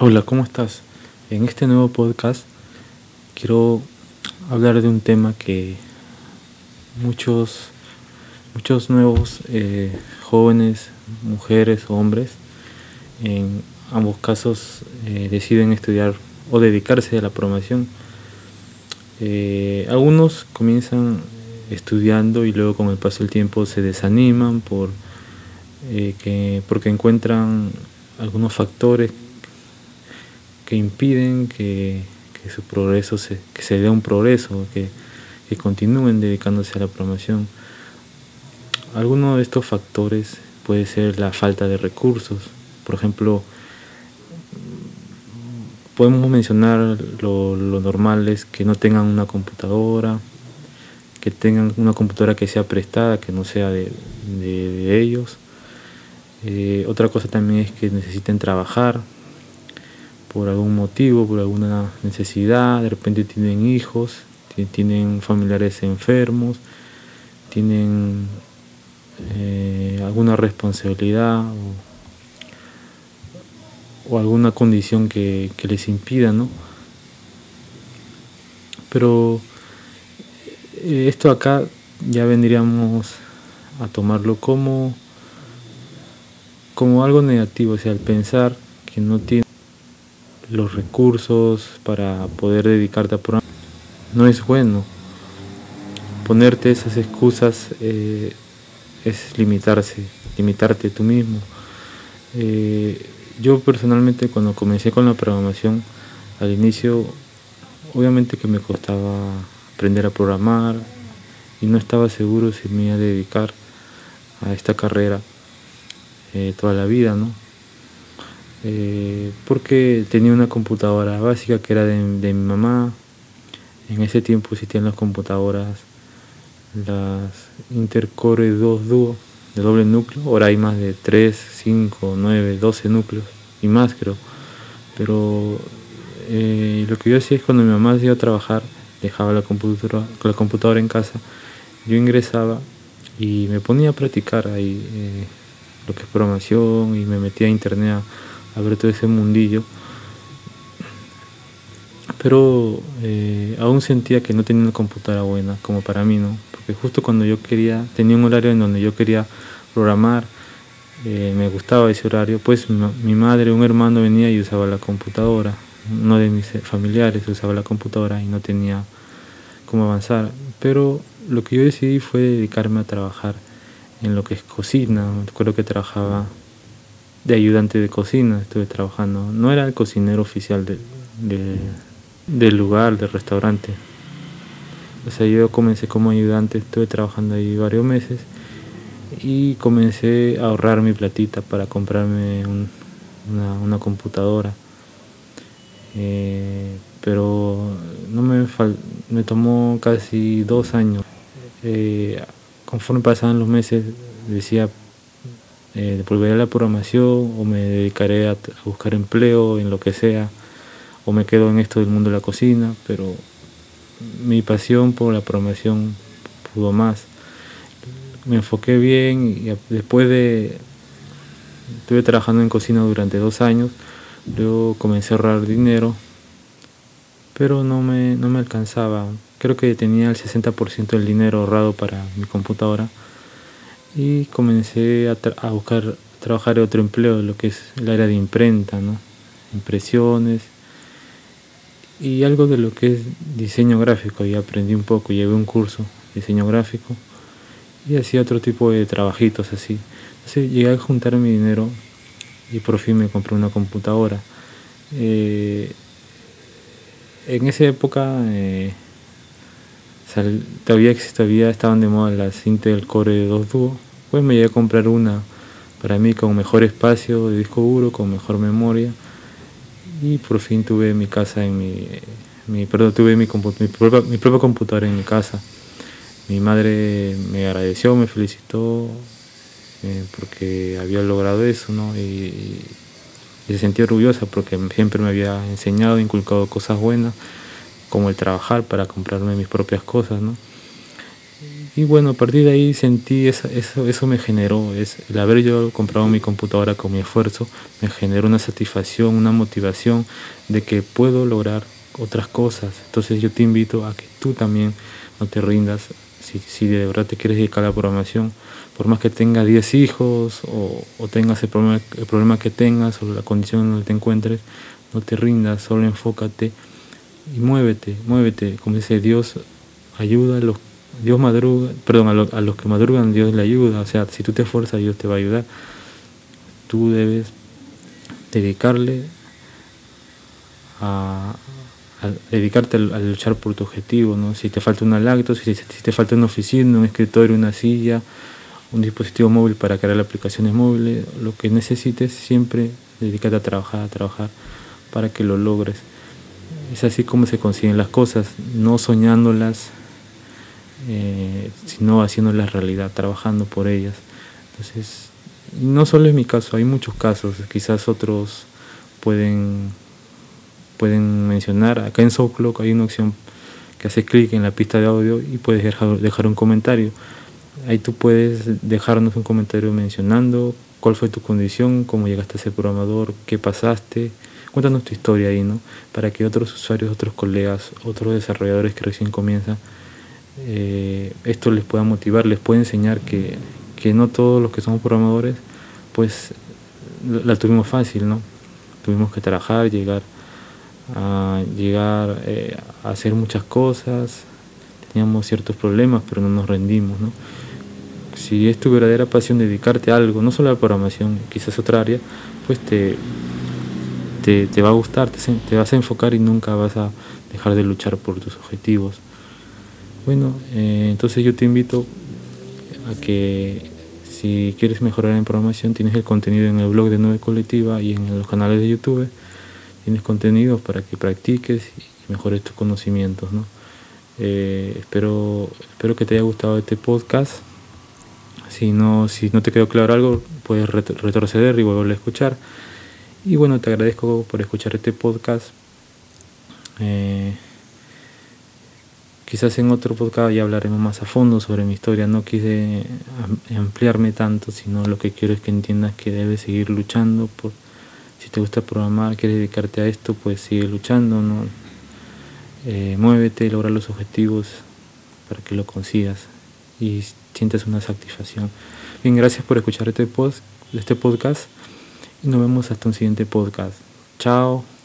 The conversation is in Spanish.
Hola, ¿cómo estás? En este nuevo podcast quiero hablar de un tema que muchos, muchos nuevos eh, jóvenes, mujeres o hombres, en ambos casos eh, deciden estudiar o dedicarse a la programación. Eh, algunos comienzan estudiando y luego con el paso del tiempo se desaniman por, que, porque encuentran algunos factores que impiden que, su progreso se, que se dé un progreso, que, que continúen dedicándose a la promoción. Alguno de estos factores puede ser la falta de recursos. Por ejemplo, podemos mencionar lo, normal es que no tengan una computadora, que tengan una computadora que sea prestada, que no sea de, ellos. Eh, otra cosa también es que necesiten trabajar, por algún motivo, por alguna necesidad, de repente tienen hijos, tienen familiares enfermos, tienen eh, alguna responsabilidad o, alguna condición que, les impida, ¿no? Pero eh, esto acá ya vendríamos a tomarlo como, como algo negativo, o sea, al pensar que no tiene los recursos para poder dedicarte a programar. No es bueno. Ponerte esas excusas eh, es limitarse, limitarte tú mismo. Eh, yo personalmente cuando comencé con la programación, al inicio obviamente que me costaba aprender a programar y no estaba seguro si me iba a dedicar a esta carrera eh, toda la vida, ¿no? Eh, porque tenía una computadora básica que era de, mi mamá. En ese tiempo existían las computadoras, las Intercore 2 Duo de doble núcleo. Ahora hay más de 3, 5, 9, 12 núcleos y más creo. Pero eh, lo que yo hacía es cuando mi mamá se iba a trabajar, dejaba la computadora, la computadora en casa, yo ingresaba y me ponía a practicar ahí eh, lo que es programación y me metía a internet a todo ese mundillo. Pero eh, aún sentía que no tenía una computadora buena, como para mí, ¿no? Porque justo cuando yo quería, tenía un horario en donde yo quería programar, eh, me gustaba ese horario, pues mi, mi madre, un hermano venía y usaba la computadora. Uno de mis familiares usaba la computadora y no tenía cómo avanzar. Pero lo que yo decidí fue dedicarme a trabajar en lo que es cocina. Recuerdo que trabajaba de ayudante de cocina, estuve trabajando. No era el cocinero oficial del lugar, del restaurante. O sea, yo comencé como ayudante, estuve trabajando ahí varios meses y comencé a ahorrar mi platita para comprarme una, computadora. Eh, pero no me, me tomó casi dos años. Eh, conforme pasaban los meses decía eh, volveré a la programación o me dedicaré a, buscar empleo en lo que sea o me quedo en esto del mundo de la cocina, pero mi pasión por la programación pudo más. Me enfoqué bien y después de... Estuve trabajando en cocina durante dos años, luego comencé a ahorrar dinero, pero no me, no me alcanzaba. Creo que tenía el 60% del dinero ahorrado para mi computadora y comencé a, buscar trabajar en otro empleo, lo que es el área de imprenta, impresiones y algo de lo que es diseño gráfico. Y aprendí un poco, llevé un curso de diseño gráfico y hacía otro tipo de trabajitos así. Entonces llegué a juntar mi dinero y por fin me compré una computadora. Eh, en esa época eh, todavía, todavía estaban de moda las Intel Core 2 Duo. Pues me llegué a comprar una para mí con mejor espacio de disco duro, con mejor memoria. Y por fin tuve mi casa en mi, mi perdón, tuve mi, mi, mi propia computadora en mi casa. Mi madre me agradeció, me felicitó eh, porque había logrado eso, ¿no? Y, y, se sentía orgullosa porque siempre me había enseñado, inculcado cosas buenas como el trabajar para comprarme mis propias cosas, ¿no? Y bueno, a partir de ahí sentí, eso, eso me generó, es, el haber yo comprado mi computadora con mi esfuerzo, me generó una satisfacción, una motivación de que puedo lograr otras cosas. Entonces yo te invito a que tú también no te rindas, si, si de verdad te quieres dedicar a la programación, por más que tengas 10 hijos o, o, tengas el problema, el problema que tengas o la condición en la te encuentres, no te rindas, solo enfócate y muévete, muévete. Como dice Dios, ayuda a los Dios madruga, perdón, a, los que madrugan Dios le ayuda, o sea, si tú te esfuerzas Dios te va a ayudar. Tú debes dedicarle a, dedicarte a, luchar por tu objetivo, ¿no? Si te falta una lacto, si, te falta una oficina, un escritorio, una silla, un dispositivo móvil para crear aplicaciones móviles, lo que necesites, siempre dedícate a trabajar, a trabajar para que lo logres. Es así como se consiguen las cosas, no soñándolas, eh, sino la realidad, trabajando por ellas. Entonces, no solo es mi caso, hay muchos casos, quizás otros pueden, pueden mencionar. Acá en SoundCloud hay una opción que hace clic en la pista de audio y puedes dejar, dejar un comentario. Ahí tú puedes dejarnos un comentario mencionando cuál fue tu condición, cómo llegaste a ser programador, qué pasaste. Cuéntanos tu historia ahí, ¿no? Para que otros usuarios, otros colegas, otros desarrolladores que recién comienzan eh, esto les pueda motivar, les puede enseñar que, no todos los que somos programadores, pues la tuvimos fácil, ¿no? Tuvimos que trabajar, llegar a llegar eh, hacer muchas cosas, teníamos ciertos problemas, pero no nos rendimos, ¿no? Si es tu verdadera pasión dedicarte a algo, no solo a la programación, quizás otra área, pues te, te, va a gustar, te vas a enfocar y nunca vas a dejar de luchar por tus objetivos. Bueno, eh, entonces yo te invito a que si quieres mejorar en programación, tienes el contenido en el blog de Nueve Colectiva y en los canales de YouTube. Tienes contenido para que practiques y mejores tus conocimientos. ¿no? Eh, espero, espero que te haya gustado este podcast. Si no, si no te quedó claro algo, puedes retroceder y volver a escuchar. Y bueno, te agradezco por escuchar este podcast. Eh, Quizás en otro podcast ya hablaremos más a fondo sobre mi historia. No quise ampliarme tanto, sino lo que quiero es que entiendas que debes seguir luchando. Por, si te gusta programar, quieres dedicarte a esto, pues sigue luchando. ¿no? Eh, muévete, logra los objetivos para que lo consigas y sientas una satisfacción. Bien, gracias por escuchar este, este podcast y nos vemos hasta un siguiente podcast. Chao.